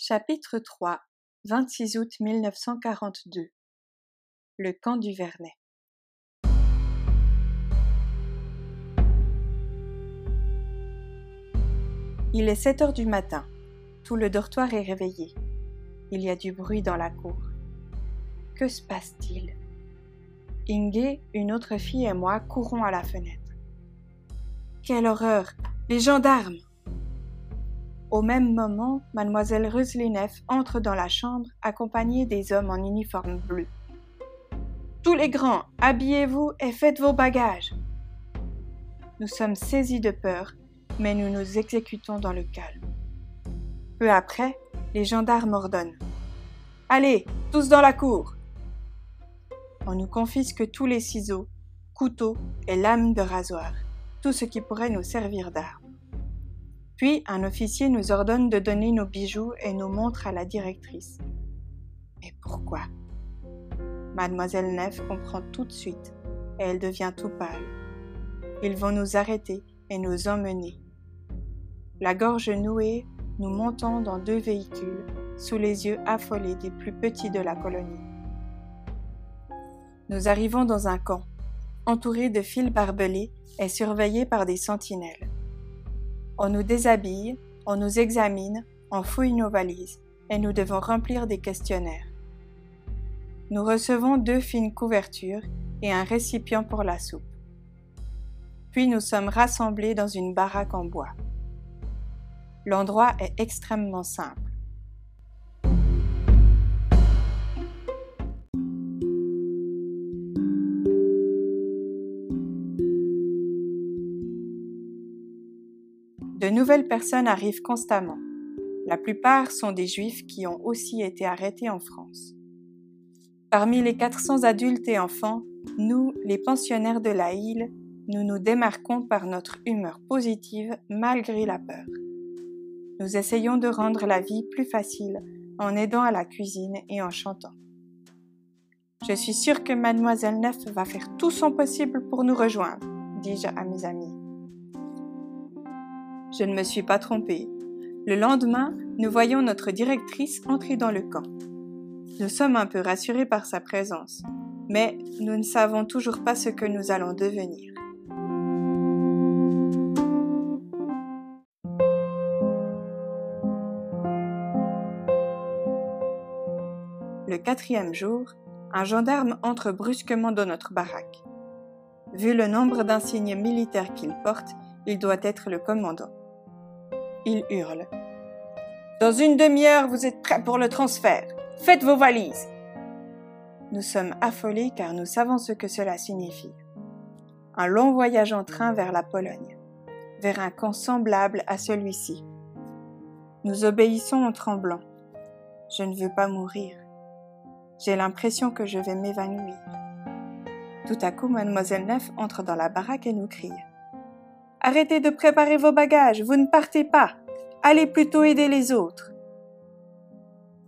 Chapitre 3 26 août 1942 Le camp du Vernet Il est sept heures du matin. Tout le dortoir est réveillé. Il y a du bruit dans la cour. Que se passe-t-il? Inge, une autre fille et moi courons à la fenêtre. Quelle horreur Les gendarmes au même moment, mademoiselle Ruslinef entre dans la chambre accompagnée des hommes en uniforme bleu. Tous les grands, habillez-vous et faites vos bagages. Nous sommes saisis de peur, mais nous nous exécutons dans le calme. Peu après, les gendarmes ordonnent. Allez, tous dans la cour. On nous confisque tous les ciseaux, couteaux et lames de rasoir, tout ce qui pourrait nous servir d'arme. Puis un officier nous ordonne de donner nos bijoux et nos montres à la directrice. Mais pourquoi? Mademoiselle Neff comprend tout de suite et elle devient tout pâle. Ils vont nous arrêter et nous emmener. La gorge nouée, nous montons dans deux véhicules sous les yeux affolés des plus petits de la colonie. Nous arrivons dans un camp, entouré de fils barbelés et surveillé par des sentinelles. On nous déshabille, on nous examine, on fouille nos valises et nous devons remplir des questionnaires. Nous recevons deux fines couvertures et un récipient pour la soupe. Puis nous sommes rassemblés dans une baraque en bois. L'endroit est extrêmement simple. De nouvelles personnes arrivent constamment. La plupart sont des juifs qui ont aussi été arrêtés en France. Parmi les 400 adultes et enfants, nous, les pensionnaires de la île, nous nous démarquons par notre humeur positive malgré la peur. Nous essayons de rendre la vie plus facile en aidant à la cuisine et en chantant. Je suis sûre que mademoiselle Neuf va faire tout son possible pour nous rejoindre, dis-je à mes amis. Je ne me suis pas trompée. Le lendemain, nous voyons notre directrice entrer dans le camp. Nous sommes un peu rassurés par sa présence, mais nous ne savons toujours pas ce que nous allons devenir. Le quatrième jour, un gendarme entre brusquement dans notre baraque. Vu le nombre d'insignes militaires qu'il porte, il doit être le commandant. Il hurle. Dans une demi-heure, vous êtes prêts pour le transfert. Faites vos valises. Nous sommes affolés car nous savons ce que cela signifie. Un long voyage en train vers la Pologne, vers un camp semblable à celui-ci. Nous obéissons en tremblant. Je ne veux pas mourir. J'ai l'impression que je vais m'évanouir. Tout à coup, mademoiselle Neuf entre dans la baraque et nous crie. Arrêtez de préparer vos bagages, vous ne partez pas. Allez plutôt aider les autres.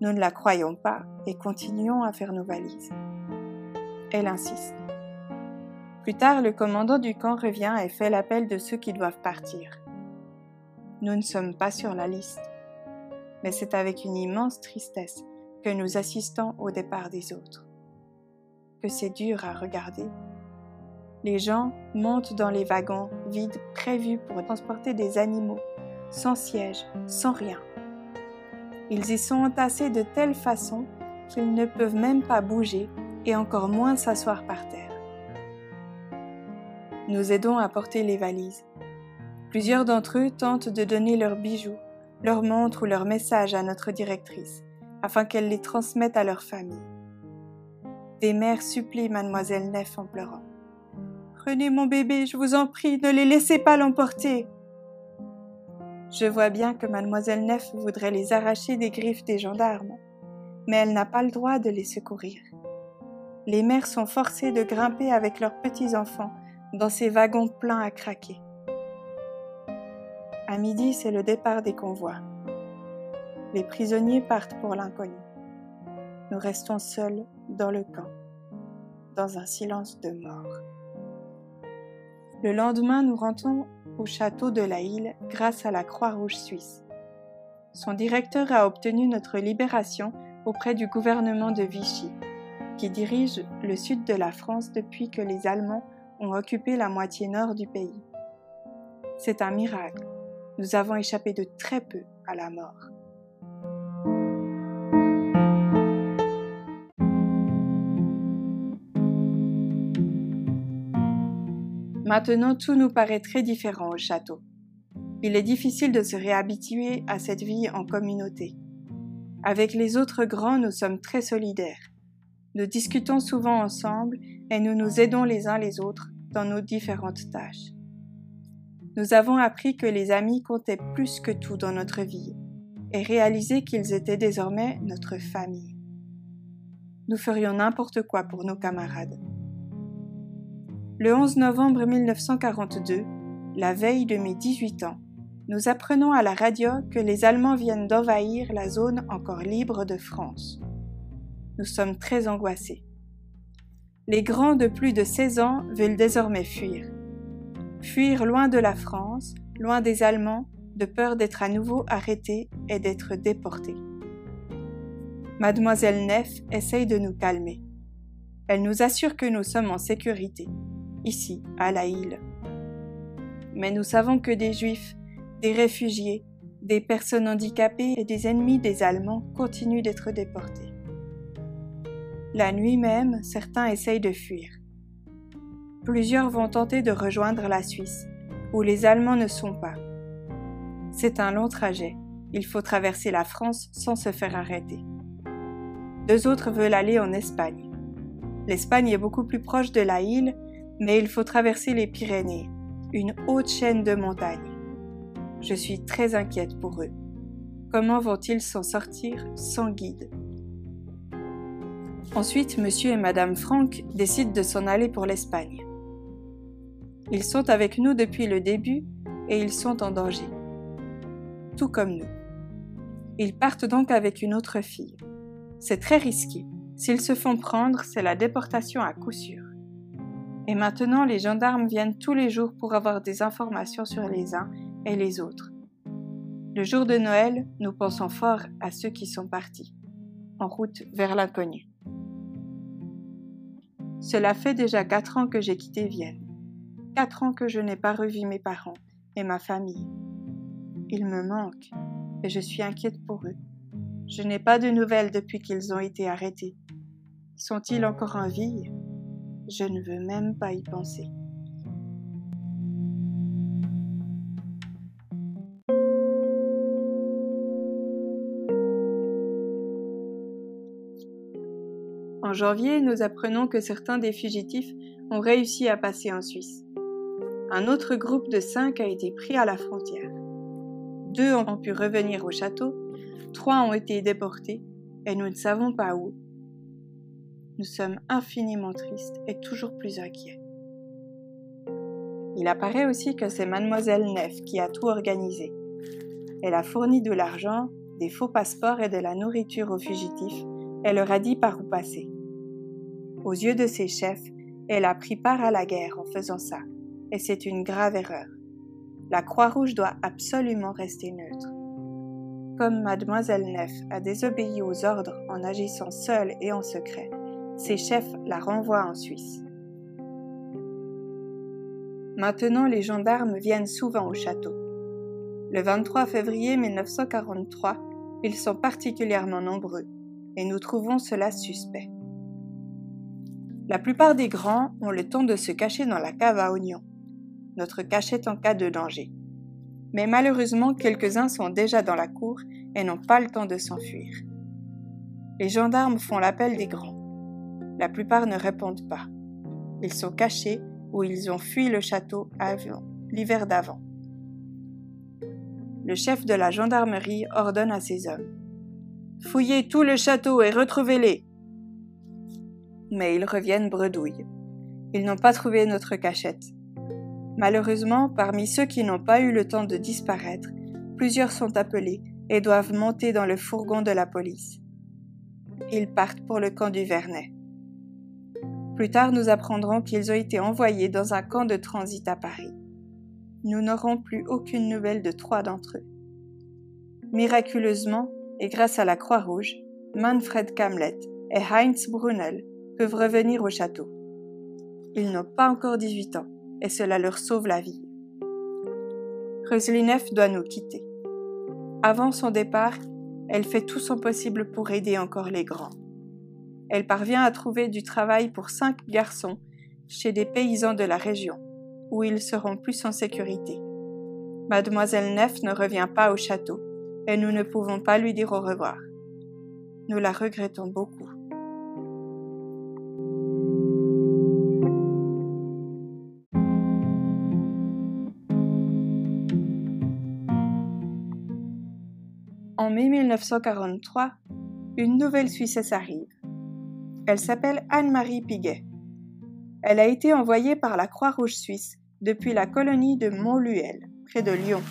Nous ne la croyons pas et continuons à faire nos valises. Elle insiste. Plus tard, le commandant du camp revient et fait l'appel de ceux qui doivent partir. Nous ne sommes pas sur la liste, mais c'est avec une immense tristesse que nous assistons au départ des autres. Que c'est dur à regarder les gens montent dans les wagons vides prévus pour transporter des animaux, sans siège, sans rien. Ils y sont entassés de telle façon qu'ils ne peuvent même pas bouger et encore moins s'asseoir par terre. Nous aidons à porter les valises. Plusieurs d'entre eux tentent de donner leurs bijoux, leurs montres ou leurs messages à notre directrice, afin qu'elle les transmette à leur famille. Des mères supplient mademoiselle Neff en pleurant. Prenez mon bébé, je vous en prie, ne les laissez pas l'emporter. Je vois bien que mademoiselle Neff voudrait les arracher des griffes des gendarmes, mais elle n'a pas le droit de les secourir. Les mères sont forcées de grimper avec leurs petits-enfants dans ces wagons pleins à craquer. À midi, c'est le départ des convois. Les prisonniers partent pour l'inconnu. Nous restons seuls dans le camp, dans un silence de mort. Le lendemain, nous rentrons au château de la Île grâce à la Croix-Rouge suisse. son directeur a obtenu notre libération auprès du gouvernement de Vichy, qui dirige le sud de la France depuis que les Allemands ont occupé la moitié nord du pays. C'est un miracle. Nous avons échappé de très peu à la mort. Maintenant, tout nous paraît très différent au château. Il est difficile de se réhabituer à cette vie en communauté. Avec les autres grands, nous sommes très solidaires. Nous discutons souvent ensemble et nous nous aidons les uns les autres dans nos différentes tâches. Nous avons appris que les amis comptaient plus que tout dans notre vie et réalisé qu'ils étaient désormais notre famille. Nous ferions n'importe quoi pour nos camarades. Le 11 novembre 1942, la veille de mes 18 ans, nous apprenons à la radio que les Allemands viennent d'envahir la zone encore libre de France. Nous sommes très angoissés. Les grands de plus de 16 ans veulent désormais fuir. Fuir loin de la France, loin des Allemands, de peur d'être à nouveau arrêtés et d'être déportés. Mademoiselle Neff essaye de nous calmer. Elle nous assure que nous sommes en sécurité ici, à la île. Mais nous savons que des Juifs, des réfugiés, des personnes handicapées et des ennemis des Allemands continuent d'être déportés. La nuit même, certains essayent de fuir. Plusieurs vont tenter de rejoindre la Suisse, où les Allemands ne sont pas. C'est un long trajet. Il faut traverser la France sans se faire arrêter. Deux autres veulent aller en Espagne. L'Espagne est beaucoup plus proche de la île mais il faut traverser les Pyrénées, une haute chaîne de montagnes. Je suis très inquiète pour eux. Comment vont-ils s'en sortir sans guide? Ensuite, monsieur et madame Franck décident de s'en aller pour l'Espagne. Ils sont avec nous depuis le début et ils sont en danger. Tout comme nous. Ils partent donc avec une autre fille. C'est très risqué. S'ils se font prendre, c'est la déportation à coup sûr. Et maintenant, les gendarmes viennent tous les jours pour avoir des informations sur les uns et les autres. Le jour de Noël, nous pensons fort à ceux qui sont partis, en route vers l'inconnu. Cela fait déjà quatre ans que j'ai quitté Vienne. Quatre ans que je n'ai pas revu mes parents et ma famille. Ils me manquent et je suis inquiète pour eux. Je n'ai pas de nouvelles depuis qu'ils ont été arrêtés. Sont-ils encore en vie? Je ne veux même pas y penser. En janvier, nous apprenons que certains des fugitifs ont réussi à passer en Suisse. Un autre groupe de cinq a été pris à la frontière. Deux ont pu revenir au château, trois ont été déportés, et nous ne savons pas où, nous sommes infiniment tristes et toujours plus inquiets. Il apparaît aussi que c'est mademoiselle Neff qui a tout organisé. Elle a fourni de l'argent, des faux passeports et de la nourriture aux fugitifs, elle leur a dit par où passer. Aux yeux de ses chefs, elle a pris part à la guerre en faisant ça, et c'est une grave erreur. La Croix-Rouge doit absolument rester neutre. Comme mademoiselle Neff a désobéi aux ordres en agissant seule et en secret, ses chefs la renvoient en Suisse. Maintenant, les gendarmes viennent souvent au château. Le 23 février 1943, ils sont particulièrement nombreux et nous trouvons cela suspect. La plupart des grands ont le temps de se cacher dans la cave à oignons, notre cachette en cas de danger. Mais malheureusement, quelques-uns sont déjà dans la cour et n'ont pas le temps de s'enfuir. Les gendarmes font l'appel des grands. La plupart ne répondent pas. Ils sont cachés ou ils ont fui le château l'hiver d'avant. Le chef de la gendarmerie ordonne à ses hommes Fouillez tout le château et retrouvez-les. Mais ils reviennent bredouilles. Ils n'ont pas trouvé notre cachette. Malheureusement, parmi ceux qui n'ont pas eu le temps de disparaître, plusieurs sont appelés et doivent monter dans le fourgon de la police. Ils partent pour le camp du Vernet. Plus tard, nous apprendrons qu'ils ont été envoyés dans un camp de transit à Paris. Nous n'aurons plus aucune nouvelle de trois d'entre eux. Miraculeusement, et grâce à la Croix-Rouge, Manfred Kamlet et Heinz Brunel peuvent revenir au château. Ils n'ont pas encore 18 ans et cela leur sauve la vie. Roslinef doit nous quitter. Avant son départ, elle fait tout son possible pour aider encore les grands. Elle parvient à trouver du travail pour cinq garçons chez des paysans de la région, où ils seront plus en sécurité. Mademoiselle Neff ne revient pas au château, et nous ne pouvons pas lui dire au revoir. Nous la regrettons beaucoup. En mai 1943, une nouvelle Suissesse arrive. Elle s'appelle Anne-Marie Piguet. Elle a été envoyée par la Croix-Rouge suisse depuis la colonie de Montluel, près de Lyon.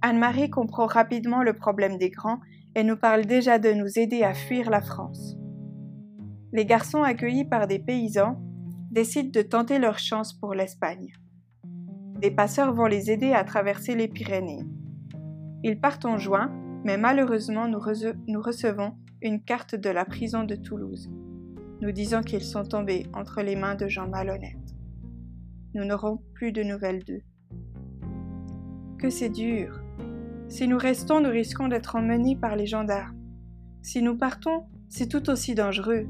Anne-Marie comprend rapidement le problème des grands et nous parle déjà de nous aider à fuir la France. Les garçons accueillis par des paysans décident de tenter leur chance pour l'Espagne. Des passeurs vont les aider à traverser les Pyrénées. Ils partent en juin, mais malheureusement nous, nous recevons une carte de la prison de Toulouse, nous disant qu'ils sont tombés entre les mains de gens malhonnêtes. Nous n'aurons plus de nouvelles d'eux. Que c'est dur. Si nous restons, nous risquons d'être emmenés par les gendarmes. Si nous partons, c'est tout aussi dangereux.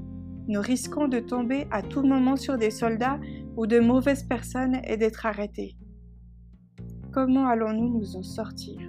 Nous risquons de tomber à tout moment sur des soldats ou de mauvaises personnes et d'être arrêtés. Comment allons-nous nous en sortir?